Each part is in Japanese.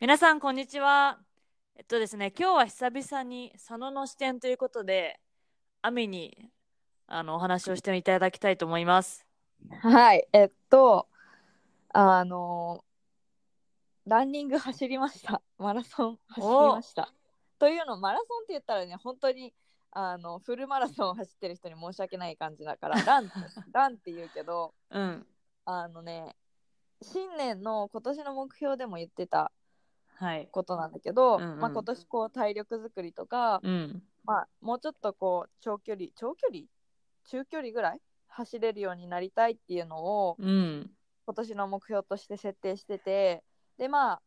皆さん、こんにちは。えっとですね、今日は久々に佐野の視点ということで、アミにあのお話をしていただきたいと思います。はい、えっと、あの、ランニング走りました。マラソン走りました。というの、マラソンって言ったらね、本当にあのフルマラソンを走ってる人に申し訳ない感じだから、ラン、ランって言うけど、うん。あのね、新年の今年の目標でも言ってたはい。ことなんだけど、うんうんまあ、今年こう体力作りとか、うん。まあ、もうちょっとこう長距離長距離？中距離ぐらい？走れるようになりたいっていうのをうん。今年の目標として設定しててでま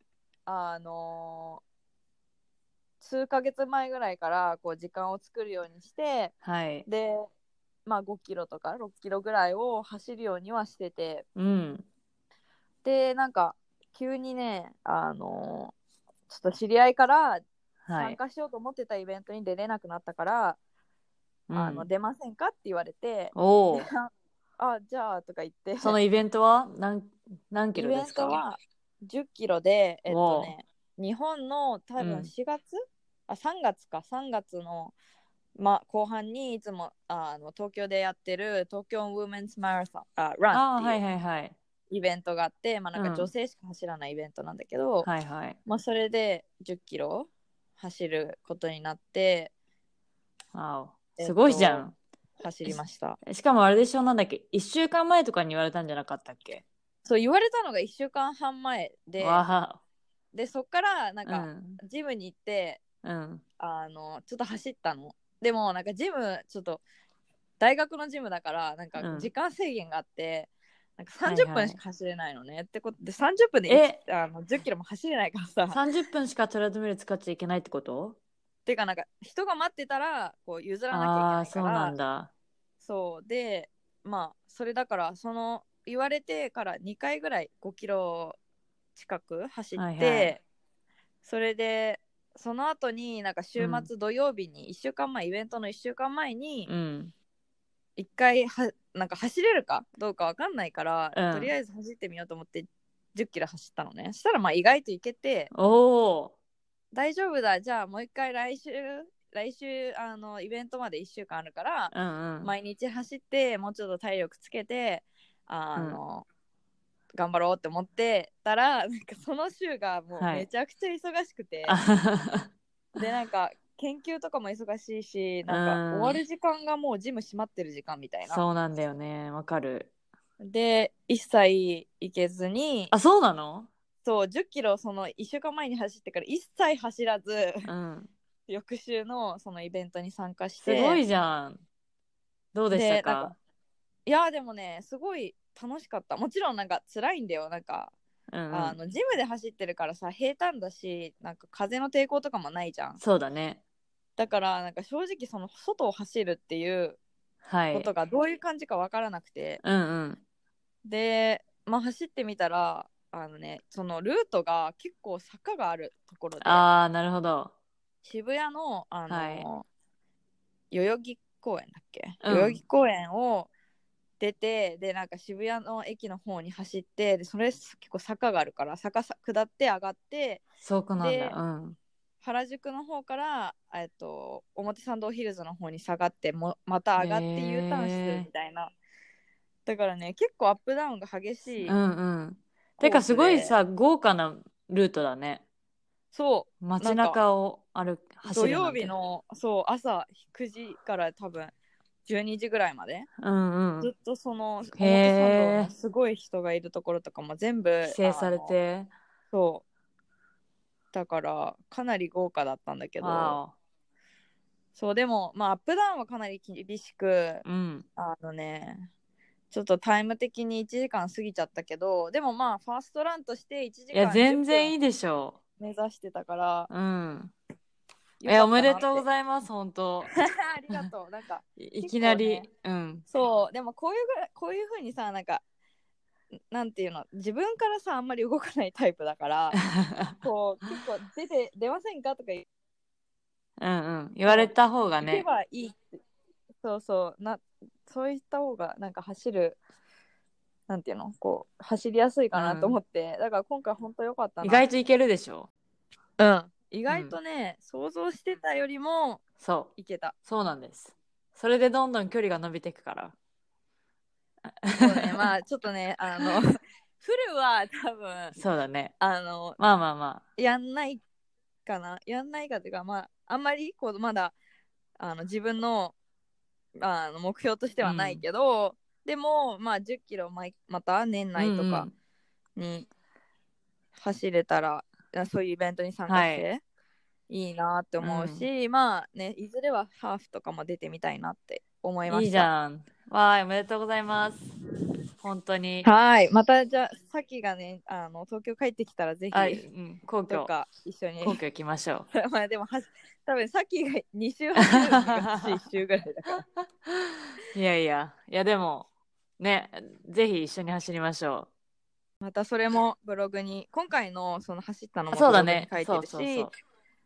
ああのー数ヶ月前ぐらいからこう時間を作るようにしてはい。で、まあ、5キロとか6キロぐらいを走るようにはしててうん。でなんか急にねあのーちょっと知り合いからはい。参。加しようと思ってたイベントに出れなくなったから、うん。あの出ませんかって言われて、おおで。あ じゃあとか言って。そのイベントは？何何キイベンロですか？トは10キロでえっとおね日本の多分うん。4月、あ3月か。3月の、ま、後半にいつもあの東京でやってる東京ウーメンスマラソンあラああ、はいンっていうはいはい。イベントがあって、まあ、なんうんか女性しか走らないイベントなんだけど、はいはい。まあ、それで10キロ走ることになってわえっとおすごいじゃん。走りましたしかもあれでしょ、なんだっけ、1週間前とかに言われたんじゃなかったっけ？そう言われたのが1週間半前でわでそっからなんあ。か、うん。ジムに行ってうん。あのちょっと走ったのでもなんかジムちょっと大学のジムだからなんかうん時間制限があって、なんか30はいはい。分しか走れないのね、ってことで30分でえ？あの10キロも走れないからさ。30分しかトレッドミル使っちゃいけないってこと？てかなんか人が待ってたらこう譲らなきゃいけそうないから。なんだ。そう。でまあそれだからその言われてから2回ぐらい5キロ近く走って、はいはい。それでその後になんか週末土曜日に1週間前、イベントの1週間前にうん。1回はなんか走れるか？どうかわかんないから、うん。とりあえず走ってみようと思って10キロ走ったのね。そしたらまあ意外といけておお。大丈夫だ。じゃあもう一回来週来週あのイベントまで1週間あるから、うんうん。毎日走ってもうちょっと体力つけてあの、頑張ろうって思ってたらなんかその週がもうはい。めちゃくちゃ忙しくて、あはははでなんか研究とかも忙しいしなんかうん終わる時間がもうジム閉まってる時間みたいなそうなんだよね。わかる。で一切行けずにあ、そうなの？そう10キロその1週間前に走ってから一切走らずうん。翌週のそのイベントに参加しすてごいじゃん。どうでしたか？かいやでもねすごい楽しかったもちろんなんか辛いんだよなんかうんうんあのジムで走ってるからさ平坦だしなんか風の抵抗とかもないじゃんそうだね。だからなんか正直その外を走るっていうはい。ことがどういう感じかわからなくて、うんうん。でまあ走ってみたらあのねそのルートが結構坂があるところでああ、なるほど。渋谷のあの、はい代々木公園だっけ、うん代々木公園を出てでなんか渋谷の駅の方に走ってでそれ結構坂があるから坂さ下って上がってそうかなんでだ。うん。原宿の方から、えっと、表参道ヒルズの方に下がってもまた上がって U ターンするみたいなだからね結構アップダウンが激しい、うんうん。てかすごいさ、豪華なルートだね。そ街中を歩走る土曜日。のそう朝9時から多分12時ぐらいまで、うんうん。ずっとその表参道のすごい人がいるところとかも全部規制されて。そうだからかなり豪華だったんだけどわそうでもまあアップダウンはかなり厳しくお。うん。あのねちょっとタイム的に1時間過ぎちゃったけどでもまあファーストランとして1時間いや、全然いいいでしょ目指してたからうん。いよかったなってや、おめでとうございます、本当。ありがとうなんかいいきなり、結うん。そうでもこういうぐらいこういうふうにさなんかなんていうの自分からさあんまり動かないタイプだから こう結構出て出ませんか？とか言うんうん。言われた方がけね。ばいいそうそうなそういった方がなんか走るなんていうのこう走りやすいかなと思って、だから今回本当良かったな意外といけるでしょ。うん意外とね、想像してたよりもそう。いけたそうなんです。それでどんどん距離が伸びていくから。そうね。まあちょっとねあの フルは多分そうだね。あのまあまあまやんないかな。やんないかっていうかまああんまりこうまだあの自分のあの目標としてはないけど、でもまあ1 0キロままた年あ。内とかうんうん。に走れたら、あそういうイベントに参加して、、はい。いなって思うし、まあねいずれはハーフとかも出てみたいなって思いました。いいじゃん。わーい、おめでとうございます。本当に。はいまたじゃあさきがねあの東京帰ってきたらぜひあ、うん、皇居、か一緒に皇居行きましょう。まあでもは多分さっきが2週走るのが1 週ぐらいだからいやいや、いやでも、ね、ぜひ一緒に走りましょまたそれもブログに今回のその走ったのう。もそうだブログにね書い。てるしそうそうそう。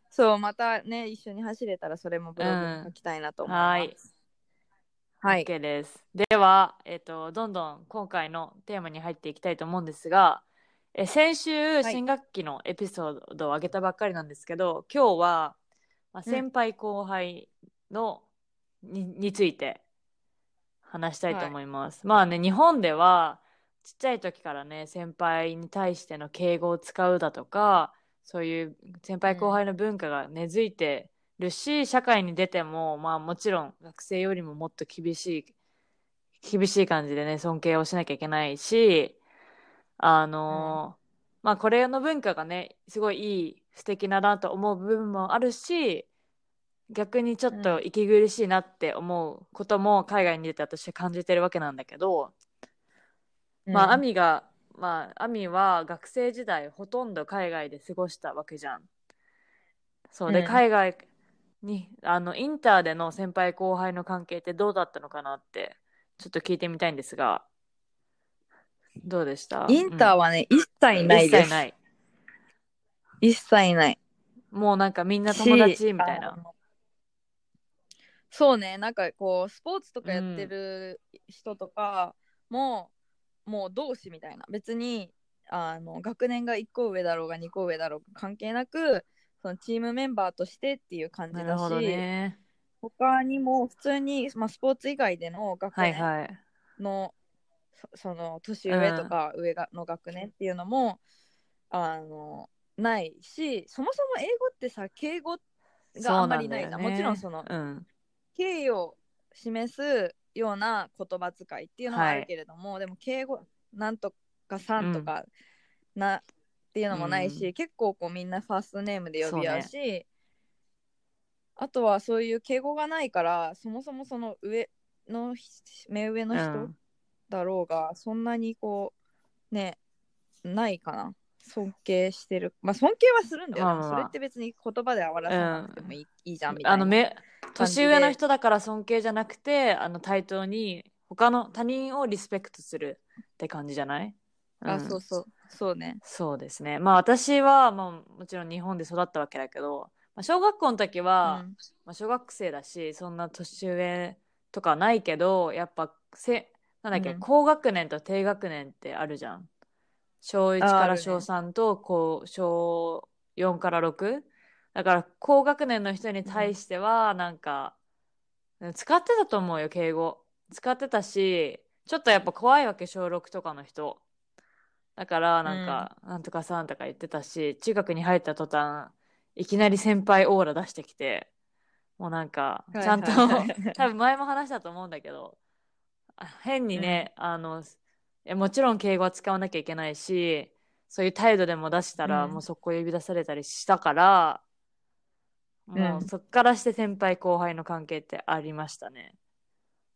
そうまたね一緒に走れたらそれもブログに書きたいなと思います、はい OK です。では、えっ、と、どんどん今回のテーマに入っていきたいと思うんですが、え先週、い新学期のエピソードを上げたばっかりなんですけど、今日は、まあ、うん先輩後輩の、にについて話したいと思います。まあね、日本では、ちっちゃい時からね、先輩に対しての敬語を使うだとか、そういう先輩後輩の文化が根付いてるし、社会に出ても、まあもちろん学生よりももっと厳しい、厳しい感じでね、尊敬をしなきゃいけないし、あのーまあこれの文化がね、すごいいい、素敵だなと思う部分もあるし、逆にちょっと息苦しいなって思うことも海外に出て私は感じてるわけなんだけど、まあ、アミが、まあ、アミは学生時代ほとんど海外で過ごしたわけじゃん。そうで、うん。海外に、あの、インターでの先輩後輩の関係ってどうだったのかなって、ちょっと聞いてみたいんですが、どうでした？インターははね、一切ないです。一切ない。一切ない。もうなんかみんな友達みたいな。そうねなんかこうスポーツとかやってる人とかも、もう同志みたいな。別にあの学年が1個上だろうが2個上だろうが関係なくそのチームメンバーとしてっていう感じだし、ね。他にも普通に、まあ、スポーツ以外での学はい年はい。の、そその年上とか上が、の学年っていうのもあのないしそもそも英語ってさ敬語があんまりないじゃんそうだよねもちろんそのうん。敬意を示すような言葉遣いっていうのはあるけれども、でも敬語なんとかさんとかな、っていうのもないし、うん。結構こうみんなファーストネームで呼び合うしあとはそういう敬語がないからそもそもその上の目上の人、うん。だろうがそんなにこうねないかな。尊敬してる。まあ尊敬はするんだよ、ね。まあまあまあ。それって別に言葉で表さなくてもいい,、いいじゃんみたいなあのめ感じで。年上の人だから尊敬じゃなくてあの対等に他の他人をリスペクトするって感じじゃない、あん。そうそうそうね。そうですね。まあ私は、まあ、もちろん日本で育ったわけだけど、まあ、小学校の時は、うん。まあ、小学生だしそんな年上とかないけどやっぱせなんだっけ、うん。高学年と低学年ってあるじゃん。小1から小3とこう小4から6だから高学年の人に対してはなんか、使ってたと思うよ敬語。使ってたしちょっとやっぱ怖いわけ小6とかの人だからなんか、なんとかさんとか言ってたし中学に入った途端いきなり先輩オーラ出してきてもうなんかはいちゃんと、多分前も話したと思うんだけどあ変にね、あのもちろん敬語は使わなきゃいけないしそういう態度でも出したら、うん。もうそこ呼び出されたりしたからもううん。そっからして先輩後輩の関係ってありましたね。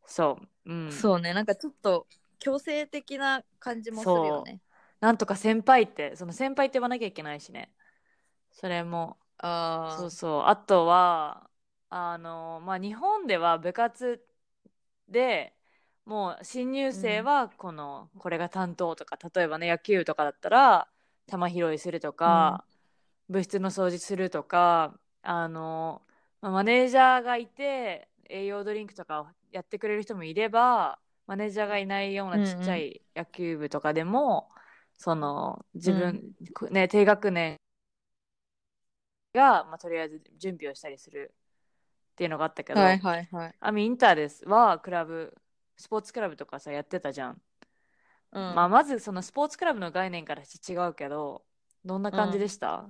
そう。うん。そうね。なんかちょっと強制的な感じもするよねなんとか先輩ってその先輩って言わなきゃいけないしね。それも。あそうそう。あとはあのまあ日本では部活でもう新入生はこの、これが担当とか例えばね野球とかだったら球拾いするとか、部室の掃除するとかあの、まあマネージャーがいて栄養ドリンクとかをやってくれる人もいればマネージャーがいないようなちっちゃい野球部とかでも、その自分、ね、低学年が、まあ、とりあえず準備をしたりするっていうのがあったけど、はいはいはい。アミインターですはクラブスポーツクラブとかさやってたじゃん、うん。まあ、まずそのスポーツクラブの概念からして違うけどどんな感じでした、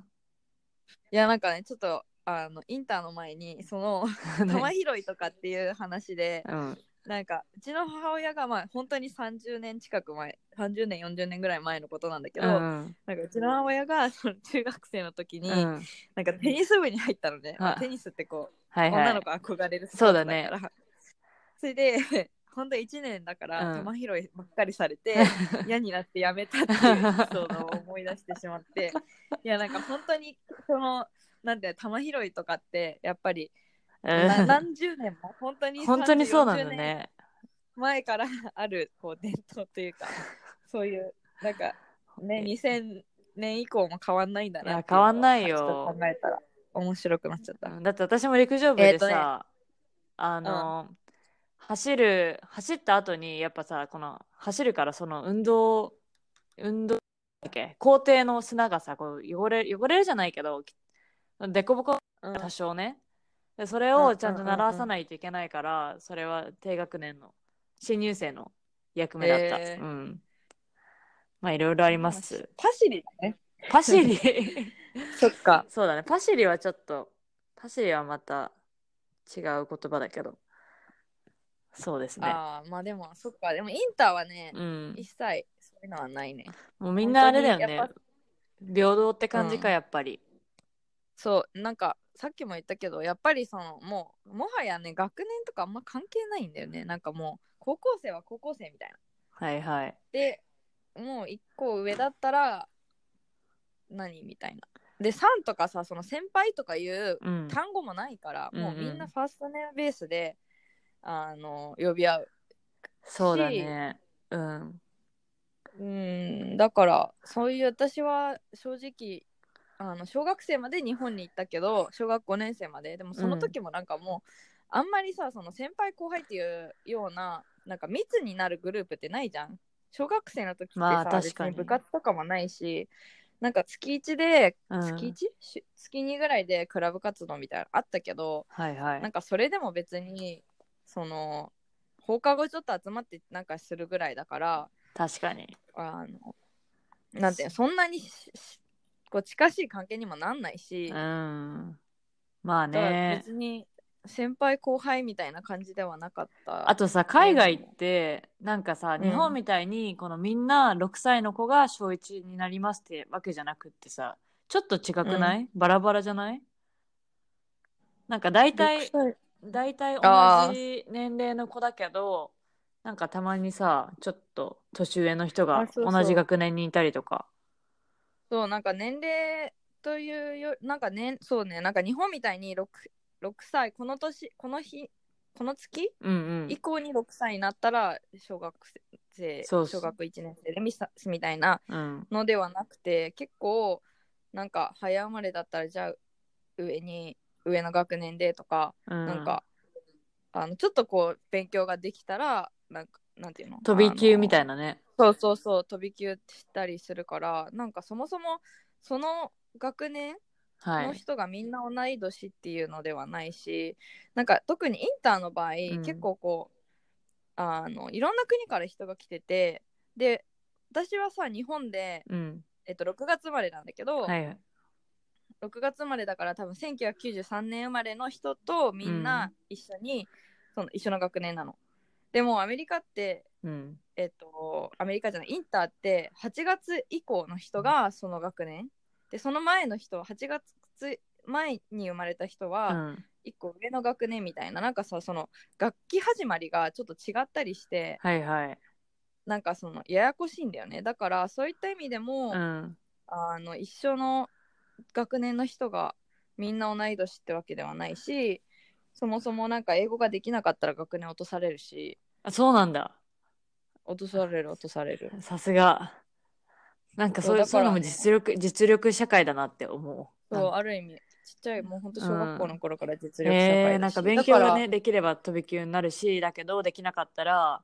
いやなんかねちょっとあのインターの前にその 玉拾いとかっていう話でうんなんかうちの母親がまあ本当に30年近く前30年40年ぐらい前のことなんだけど、うんなんかうちの母親がその中学生の時に、うん。なんかテニス部に入ったのね、はい。テニスってこう、はいはい。女の子憧れるそうだね。それで 本当1年だから、うん。玉拾いばっかりされて 嫌になってやめたっていうエピソードを 思い出してしまって。いやなんか本当にそのなんて玉拾いとかってやっぱりな何十年も？本当に本当にそうなんだ30 40年ね前からあるこう伝統というかそういうなんかね2000年以降も変わんないんだないや変わんないよ。考えたら面白くなっちゃった。うん。だって私も陸上部でさ、えーとね。あの、走る走った後にやっぱさこの走るからその運動運動だっけ？校庭の砂がさこう汚れ汚れるじゃないけど凸凹うん多少ねでそれうんをちゃんと習わさないといけないから、それは低学年の新入生の役目だった、へーうんまあいろいろありますパシリだね。パシリ そっか。そうだね。パシリはちょっと、パシリはまた違う言葉だけど。そうですね。ああ、まあでも、そっか。でもインターはね、うん。一切そういうのはないね。もうみんなあれだよね。平等って感じか、うんやっぱり。そう、なんか、さっきも言ったけど、やっぱりその、もう、もはやね、学年とかあんま関係ないんだよね。なんかもう、高校生は高校生みたいな。はいはい。で、もう一個上だったら、何みたいな。で、3とかさ、その先輩とかいううん。単語もないから、もうみんうんうなんファーストネームベースで、あの、呼び合う。そうだね。うん。うん、だから、そういう私は正直、あの小学生まで日本に行ったけど、小学5年生まで、でもその時もなんかもう、あんまりさ、その先輩後輩っていうような、なんか密になるグループってないじゃん。小学生の時ってさ、まあ確別かにに部活とかもないし、なんか月1で、うん月 1? し月2ぐらいでクラブ活動みたいなのあったけど、はいはい。なんかそれでも別に、その、放課後ちょっと集まってなんかするぐらいだから、確かに。あの、なんていうのそんなにこう近しい関係にもなんないし、うん。まあね。別に先輩後輩みたいな感じではなかった。あとさ、海外って、なんかさ、ん日本みたいに、このみんな6歳の子が小1になりますってわけじゃなくってさ、ちょっと違くない、バラバラじゃない？なんか大体6、歳大体同じ年齢の子だけど、なんかたまにさ、ちょっと年上の人が同じ学年にいたりとか。そう、なんか年齢というよ、なんかね、そうね、なんか日本みたいに 6, 6歳、この年、この日、この月うんうん以。降に6歳になったら小学生、そうそう小学1年生でみさみたいなうん。のではなくて結構なんか早生まれだったらじゃあ上に上の学年でとか、うん、なんかあのちょっとこう勉強ができたらなんかなんていうの？飛び級みたいななね。そうそうそう飛び級したりするからなんかそもそもその学年はい。の人がみんな同い年っていうのではないし、なんか特にインターの場合、ん結構こうあのいろんな国から人が来ててで私はさ日本で、うん。えっと、6月生まれなんだけど、はいはい。6月生まれだから多分1993年生まれの人とみんな一緒に、その一緒の学年なの。でもアメリカってうん。えっとアメリカじゃないインターって8月以降の人がその学年でその前の人8月前に生まれた人うはん。1個上の学年みたいな、なんかさその学期始まりがちょっと違ったりしてはいはい。なんかそのややこしいんだよねだからそういった意味でも、うん。あの一緒の学年の人がみんな同い年ってわけではないしそもそもなんか英語ができなかったら学年落とされるし。あそうなんだ。落とされる落とされる。さすが。なんかそういうそういうのも実力実力社会だなって思う。そうある意味ちっちゃいもうほんと小学校の頃から実力社会えー、だしなんか勉強だから。がねできれば飛び級になるしだけどできなかったら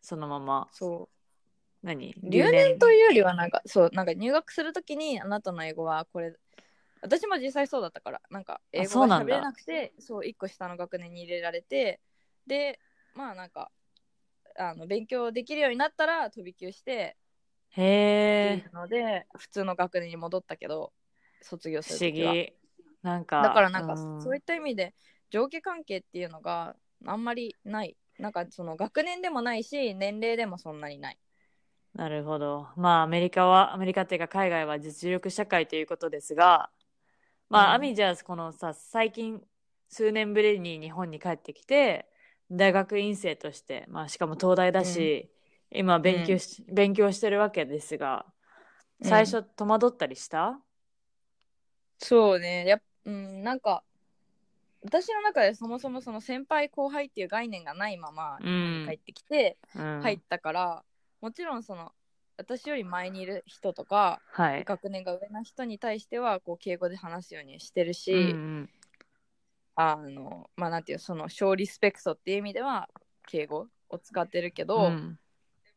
そのまま。そう。何？留年？というよりはなんかそうなんか入学するときにあなたの英語はこれ私も実際そうだったからなんか英語が喋れなくてそう一個下の学年に入れられてでまあなんかあの勉強できるようになったら飛び級してへえので普通の学年に戻ったけど卒業す不思る時は。議。なんかだからなんかうん。そういった意味で上下関係っていうのがあんまりない。なんかその学年でもないし年齢でもそんなにない。なるほど。まあ、アメリカは、アメリカっていうか海外は実力社会ということですが、まあ、うん。アミじゃあ、このさ、最近、数年ぶりに日本に帰ってきて、大学院生として、まあ、しかも東大だし、今勉強し、勉強してるわけですが、最初戸惑ったりした？そうね。やっうんなんか私の中でそもそもその先輩後輩っていう概念がないまま日本に帰ってきてうん。入ったから、もちろんその私より前にいる人とかはい。学年が上の人に対してはこう敬語で話すようにしてるし、うんうんあのまあなんていうその小リスペクトっていう意味では敬語を使ってるけど、うん。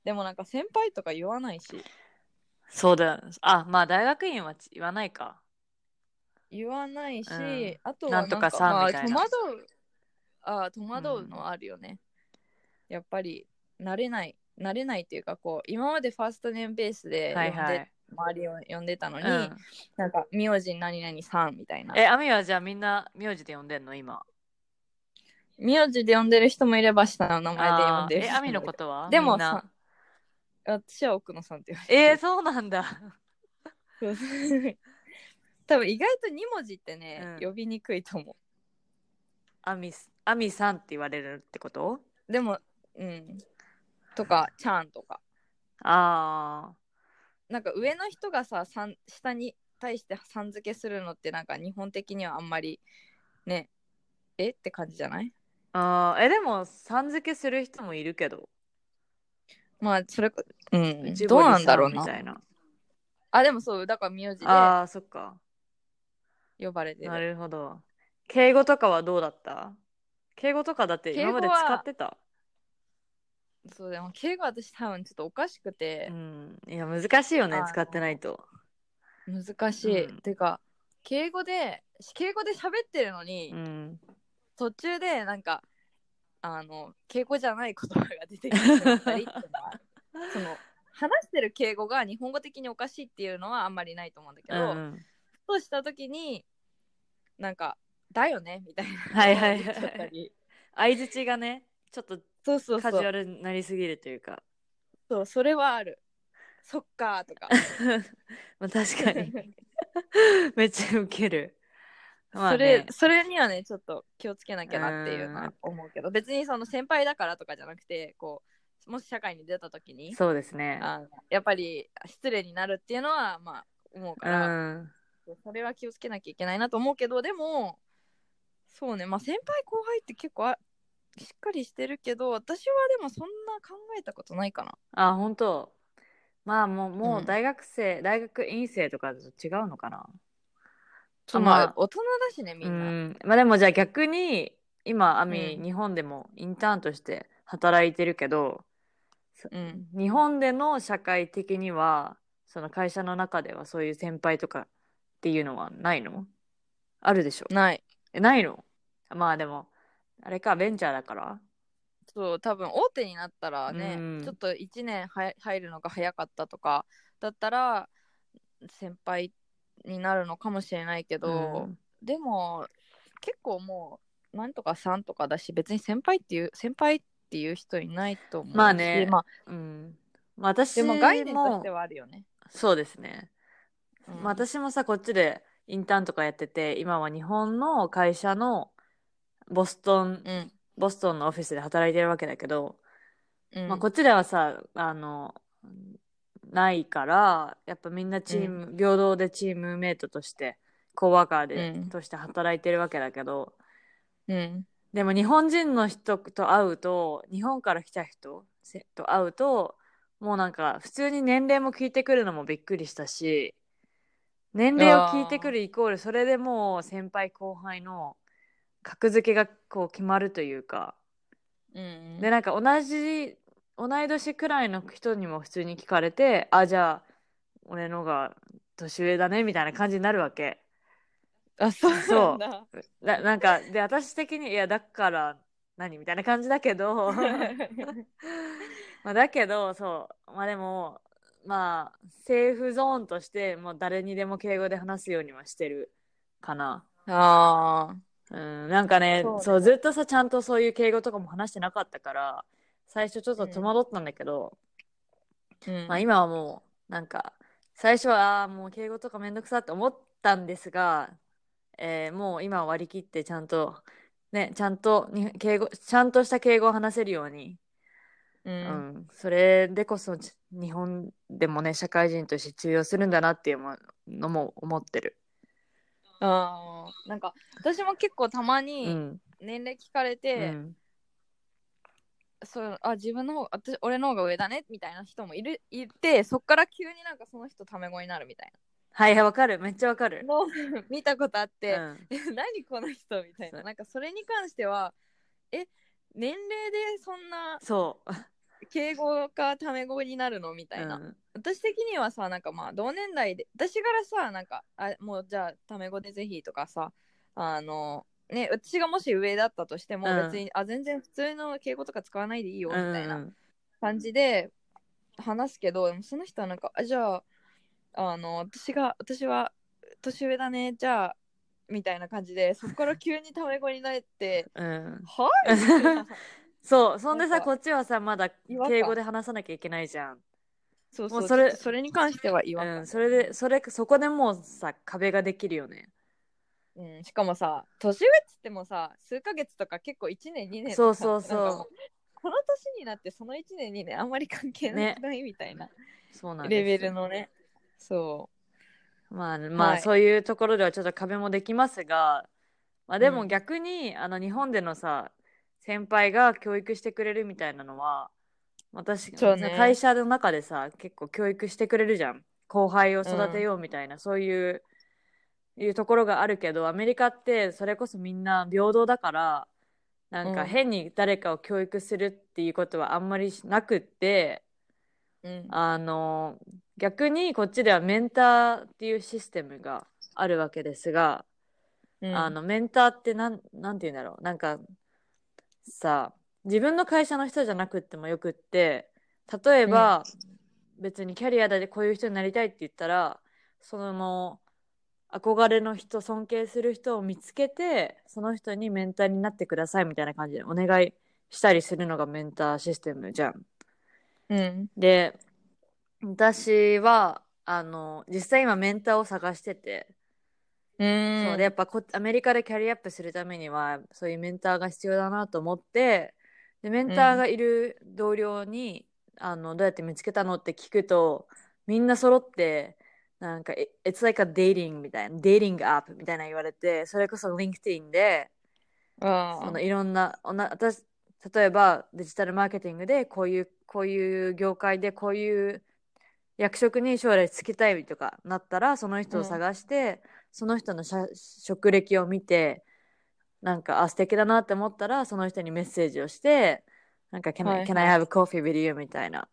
でもなんか先輩とか言わないし。そうだ。あ、まあ、大学院は言わないか。言わないし、うん。あとはなんとかまあ、戸惑うあ戸惑うのはあるよね、やっぱり慣れない慣れないというかこう今までファーストネームベースで呼んで、はい。はい。周りを呼んでたのに、うん。なんか名字何々さんみたいな。え、アミはじゃあみんな名字で呼んでんの？今。名字で呼んでる人もいれば下の名前で呼んでるえ、アミのことは？でもさ私は奥野さんって言われてるえー、そうなんだ。多分意外と2文字ってね、うん。呼びにくいと思アミス、アミさんって言われるってこと？うでもうんとかちゃんとかあなんか上の人がささん下に対してさん付けするのってなんか日本的にはあんまりねえ？って感じじゃない？ーあー。え、でも、さん付けする人もいるけど。まあそれかうんどうなんだろうさみなたいな。あでもそうだから名字でああ、そっか。呼ばれてるなるほど。敬語とかはどうだった？敬語とかだって今まで使ってた？そうでも敬語私多分ちょっとおかしくてうん。いや、難しいよね使ってないと。難しい、うんてか敬語で敬語で喋ってるのに、うん。途中でなんかあの敬語じゃない言葉が出てきてしまったりっていうのは その話してる敬語が日本語的におかしいっていうのはあんまりないと思うんだけうんど、うん。ふとした時になんか「だよね」みたいなはいはいはい言っちゃったり相づちがね、ちょっとそうそうカジュアルになりすぎるというか。そうそれはあるそっかーとか まあ確かに。めっちゃウケる。まあそれね、それにはねちょっと気をつけなきゃなっていうのは思うけど別にその先輩だからとかじゃなくてこうもし社会に出た時にそうですね。あのやっぱり失礼になるっていうのはまあ思ううから、ん。それは気をつけなきゃいけないなと思うけどでもそうねまあ先輩後輩って結構あしっかりしてるけど私はでもそんな考えたことないかな。あ、本当。まあもう、もううん。大学生、大学院生とかだと違うのかな。あまあ。大人だしねみんな、うん。まあでもじゃあ逆に、今、アミ、うん。日本でもインターンとして働いてるけど、うん。日本での社会的には、その会社の中ではそういう先輩とかっていうのはないの？あるでしょ？ない。え、ないの？まあでも、あれか、ベンチャーだから。そう多分大手になったらね、うんちょっと1年は入るのが早かったとかだったら先輩になるのかもしれないけど、うんでも結構もうなんとかさんとかだし別に先輩っていう先輩っていう人いないと思うしまあねまあ、うん。まあ私でも概念ともしてはあるよね、そうですね。うんまあ私もさ、こっちでインターンとかやってて、今は日本の会社のボストン、うん。ボストンのオフィスで働いてるわけだけど、うん。まあこっちではさ、あの、ないからやっぱみんなチーム、平等でチームメイトとしてコーワーカーで、うん。として働いてるわけだけどうん。でも日本人の人と会うと日本から来た人せと会うともうなんか普通に年齢も聞いてくるのもびっくりしたし年齢を聞いてくるイコールそれでもう先輩後輩の格付けがこう決まるというか。うんでなんか同じ同い年くらいの人にも普通に聞かれてあじゃあ俺のが年上だねみたいな感じになるわけ。あそうなんだ。ななんかで私的にいやだから何みたいな感じだけど。まあだけどそう。まあでもまあセーフゾーンとしてもう誰にでも敬語で話すようにはしてるかな。あうん。なんかねそうね。そうずっとさちゃんとそういう敬語とかも話してなかったから最初ちょっと戸惑ったんだけど、ーうん。まあ今はもうなんか最初はもう敬語とかめんどくさって思ったんですが、えーもう今は割り切ってちゃんとねちゃんとに敬語ちゃんとした敬語を話せるように、ううん。んそれでこそち日本でもね社会人として通用するんだなっていうのも思ってる。あーなんか私も結構たまうにん。年齢聞かれうて、ん。そうあ自分の方私俺の方が上だねみたいな人もいるいてそっから急になんかその人タメ語になるみたいはいはいわかる。めっちゃわかる。なのを見たことあって、うん。え何この人みたいそう。ななんかそれに関してはえ年齢でそんなそう。敬語かタメ語になるの？みたいな、うん。私的にはさなんかまあ同年代で私からさなんかあもうじゃあタメ語でぜひとかさあのね私がもし上だったとしてもうん。別に、あ全然普通の敬語とか使わないでいいよみうんたいな感じで話すけど、でもその人はなんかあじゃああの私が私は年上だねじゃあみたいな感じでそこから急にタメ語になって うん。はい そう。そんでさこっちはさまだ敬語で話さなきゃいけないじゃん。そうそう。もうそれそれに関しては違和感、うん、それでそれそこでもうさ壁ができるよね。うん、しかもさ年上っつってもさ数ヶ月とか結構1年2年そうそうそう。この年になってその1年2年あんまり関係ないみたいなそうなんレベルのね。そまあまあ、はい。そういうところではちょっと壁もできますが、まあ、でもうん。逆に、あの日本でのさ先輩が教育してくれるみたいなのは私、ね。会社の中でさ結構教育してくれるじゃん。後輩を育てようみたいな、そういういうところがあるけどアメリカってそれこそみんな平等だからなんかうん。変に誰かを教育するっていうことはあんまりなくって、う、うん、あの逆にこっちではメンターっていうシステムがあるわけですが、うん。あのメンターってなんなんて言うんだろう。なんかさ自分の会社の人じゃなくってもよくって例えば、別にキャリアでこういう人になりたいって言ったらその憧れの人尊敬する人を見つけてその人にメンターになってくださいみたいな感じでお願いしたりするのがメンターシステムじゃん。うんで私はあの実際今メンターを探してて、うん。そうでやっぱこアメリカでキャリアアップするためにはそういうメンターが必要だなと思ってでメンターがいる同僚に、あのどうやって見つけたのって聞くとみんな揃ってなんか「It's like a dating」みたいな「dating app」みたいな言われてそれこそ LinkedIn であそのいろんなおな私例えばデジタルマーケティングでこういうこういう業界でこういう役職に将来就きたいとかなったらその人を探して、その人のしゃ職歴を見てなんかあ素敵だなって思ったらその人にメッセージをしてなんか can, はい can I have coffee with you? みたいな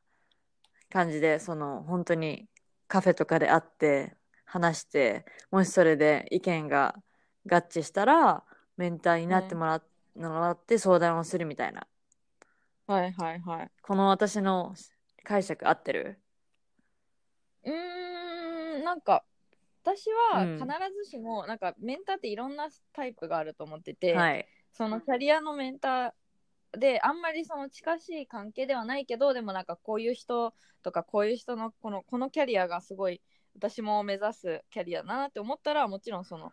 感じでその本当にカフェとかで会って話してもしそれで意見が合致したらメンターになってもらっもらって相談をするみたいな。はいはいはい。この私の解釈合ってる？うーんなんか私はうん。必ずしも、なんかメンターっていろんなタイプがあると思ってて、はい。そのキャリアのメンターであんまりその近しい関係ではないけどでもなんかこういう人とかこういう人のこのこのキャリアがすごい私も目指すキャリアだなって思ったらもちろんその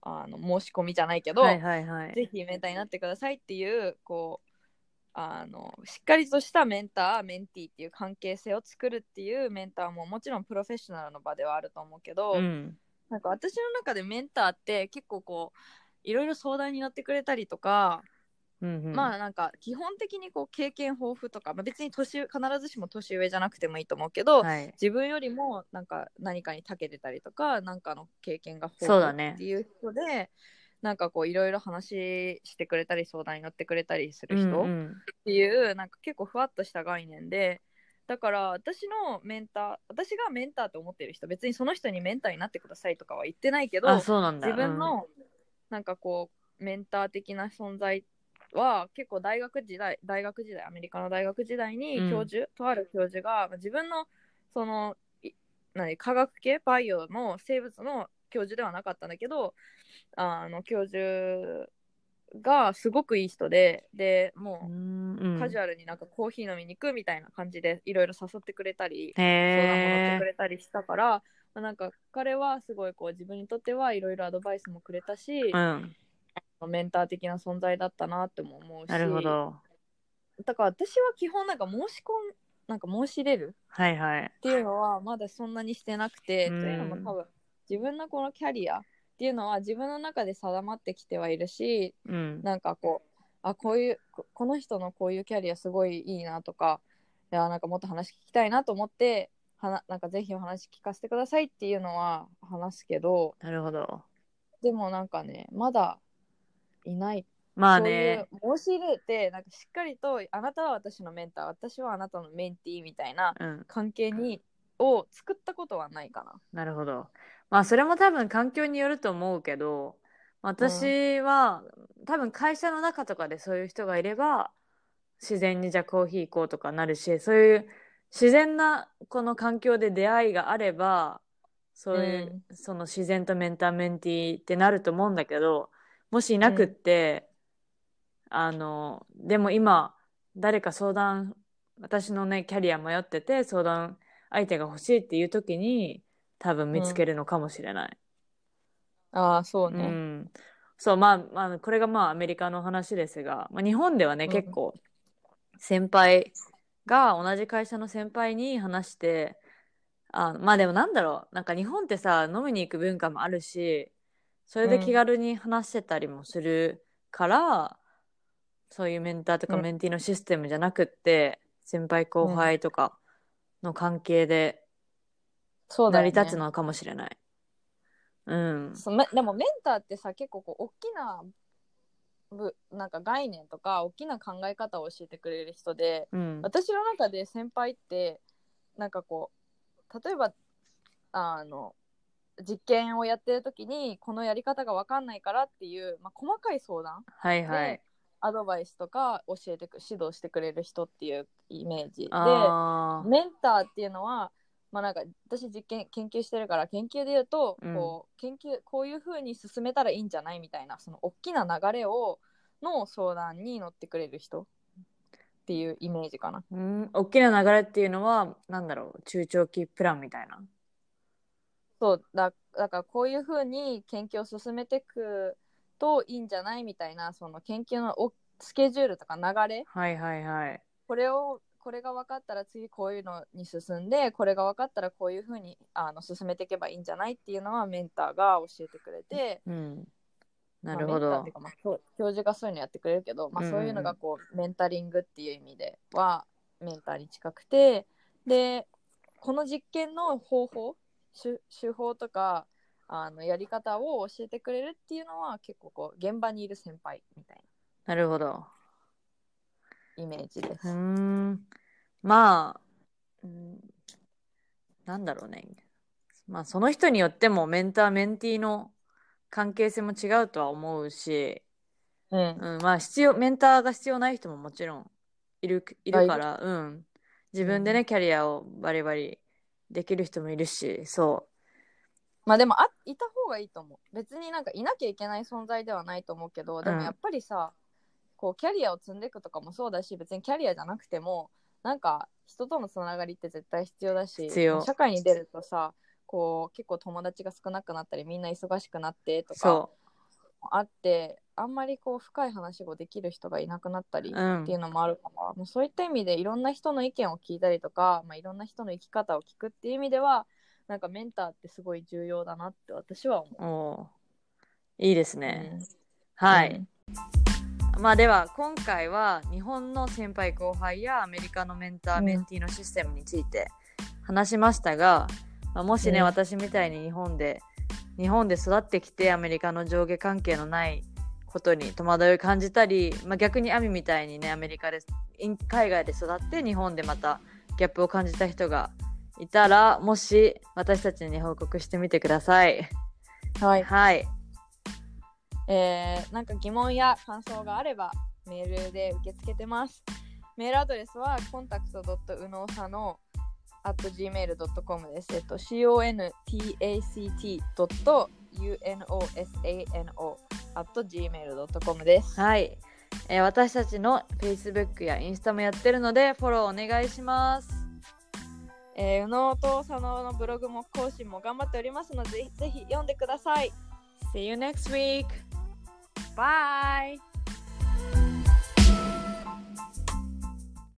あの申し込みじゃないけど、はいはいはい。ぜひメンターになってくださいっていうこうあのしっかりとしたメンターメンティーっていう関係性を作るっていうメンターももちろんプロフェッショナルの場ではあると思うけど、うん。なんか私の中でメンターって結構こういろいろ相談に乗ってくれたりとか、うんうん。まあなんか基本的にこう経験豊富とか、まあ、別に年必ずしも年上じゃなくてもいいと思うけど、はい。自分よりもなんか何かに長けてたりとか何かの経験が豊富っていう人で、なんかこういろいろ話してくれたり相談に乗ってくれたりする人、うんうん。っていうなんか結構ふわっとした概念でだから私のメンター私がメンターと思ってる人別にその人にメンターになってくださいとかは言ってないけどあそうなんだ。自分のなんかこうメンター的な存在は結構大学時代大学時代アメリカの大学時代にうん。教授、とある教授がまあ自分のそのい何科学系バイオの生物の教授ではなかったんだけどあの教授がすごくいい人ででもうカジュアルになんかコーヒー飲みに行くみたいな感じでいろいろ誘ってくれたり、相談も乗ってくれたりしたから、まあなんか彼はすごいこう自分にとってはいろいろアドバイスもくれたし、うん。メンター的な存在だったなっても思うし、なるほど。だから私は基本なんか申し込んなんか申し入れるはいはい。っていうのはまだそんなにしてなくて、うん。というのも多分自分のこのキャリアっていうのは自分の中で定まってきてはいるし、うん。なんかこうあこういうここの人のこういうキャリアすごいいいなとかいやなんかもっと話聞きたいなと思ってはななんかぜひお話聞かせてくださいっていうのは話すけどなるほど。でもなんかねまだいない。まあそういねう申し入れてなんかしっかりとあなたは私のメンター私はあなたのメンティーみたいなうん。関係にを作ったことはないかな。なるほど。まあそれも多分環境によると思うけど、私は多分会社の中とかでそういう人がいれば、自然にじゃあコーヒー行こうとかなるし、そういう自然なこの環境で出会いがあれば、そういう、その自然とメンターメンティーってなると思うんだけど、もしいなくって、あの、でも今、誰か相談、私のね、キャリア迷ってて相談相手が欲しいっていう時に多分見つけるのかもしれない。ああそううね。ん。そう、まあ、まあ、これがまあアメリカの話ですが、まあ、日本ではね、うん結構先輩が同じ会社の先輩に話して、あ、まあでもなんだろう、なんか日本ってさ、飲みに行く文化もあるし、それで気軽に話してたりもするから、そういうメンターとかうんメンティーのシステムじゃなくって、先輩後輩とかの関係で成そうだよねり立つのかもしれない。うん。そうめでもメンターってさ結構こう大きなぶなんか概念とか大きな考え方を教えてくれる人でうん。私の中で先輩ってなんかこう例えばあの実験をやってる時にこのやり方が分かんないからっていう、まあ、細かい相談はいはいで。アドバイスとか教えてく指導してくれる人っていうイメージであーメンターっていうのは、まあ、なんか私実験研究してるから研究で言うと、うんこう研究こういう風に進めたらいいんじゃないみたいなその大きな流れをの相談に乗ってくれる人っていうイメージかな。うん、大きな流れっていうのは、なんだろう、中長期プランみたいな？そうだだからこういう風に研究を進めていくといいんじゃないみたいなその研究のおスケジュールとか流れはいはいはい。これをこれが分かったら次こういうのに進んでこれが分かったらこういうふうにあの進めていけばいいんじゃないっていうのはメンターが教えてくれてうん。なまあるほどメンターっていう。か、まあ、教教授がそういうのやってくれるけど、まあ、うんうんそういうのがこうメンタリングっていう意味ではメンターに近くてでこの実験の方法手手法とかあのやり方を教えてくれるっていうのは結構こう現場にいる先輩みたいなるほど。なイメージです。ん。まあ、うん、なんだろうね。まあ、その人によってもメンター、メンティーの関係性も違うとは思うし、うんうん、まあ、必要、メンターが必要ない人ももちろんいる、いるから、うん。自分でね、キャリアをバリバリできる人もいるし、そまあでもあいた方がいいと思う別になんかいなきゃいけない存在ではないと思うけどでうんもやっぱりさ、こうキャリアを積んでいくとかもそうだし別にキャリアじゃなくてもなんか人とのつながりって絶対必要だし社会に出るとさこう結構友達が少なくなったりみんな忙しくなってとう、かそあってあんまりこう深い話をできる人がいなくなったりうんっていうのもあるから、もうそういった意味でいろんな人の意見を聞いたりとか、まあ、いろんな人の生き方を聞くっていう意味ではなんかメンターってすごい重要だなって私は思う。いいですね。うんはい。まあでは今回は日本の先輩後輩やアメリカのメンター、うんメンティーのシステムについて話しましたが、まあ、もしね、うん私みたいに日本で日本で育ってきてアメリカの上下関係のないことに戸惑いを感じたり、まあ、逆にアミみたいにねアメリカで海外で育って日本でまたギャップを感じた人がいたらもし私たちに報告してみてください。はい、はい。えーなんか疑問や感想があればメールで受け付けてます。メールアドレスは contact.unosano at gmail.com です。えっと、contact.unosano at gmail.com です。はい、えー私たちの Facebook やインスタもやってるのでフォローお願いします。えー、宇野と佐野のブログも更新も頑張っておりますので、ぜひぜひ読んでください。See you next week! Bye!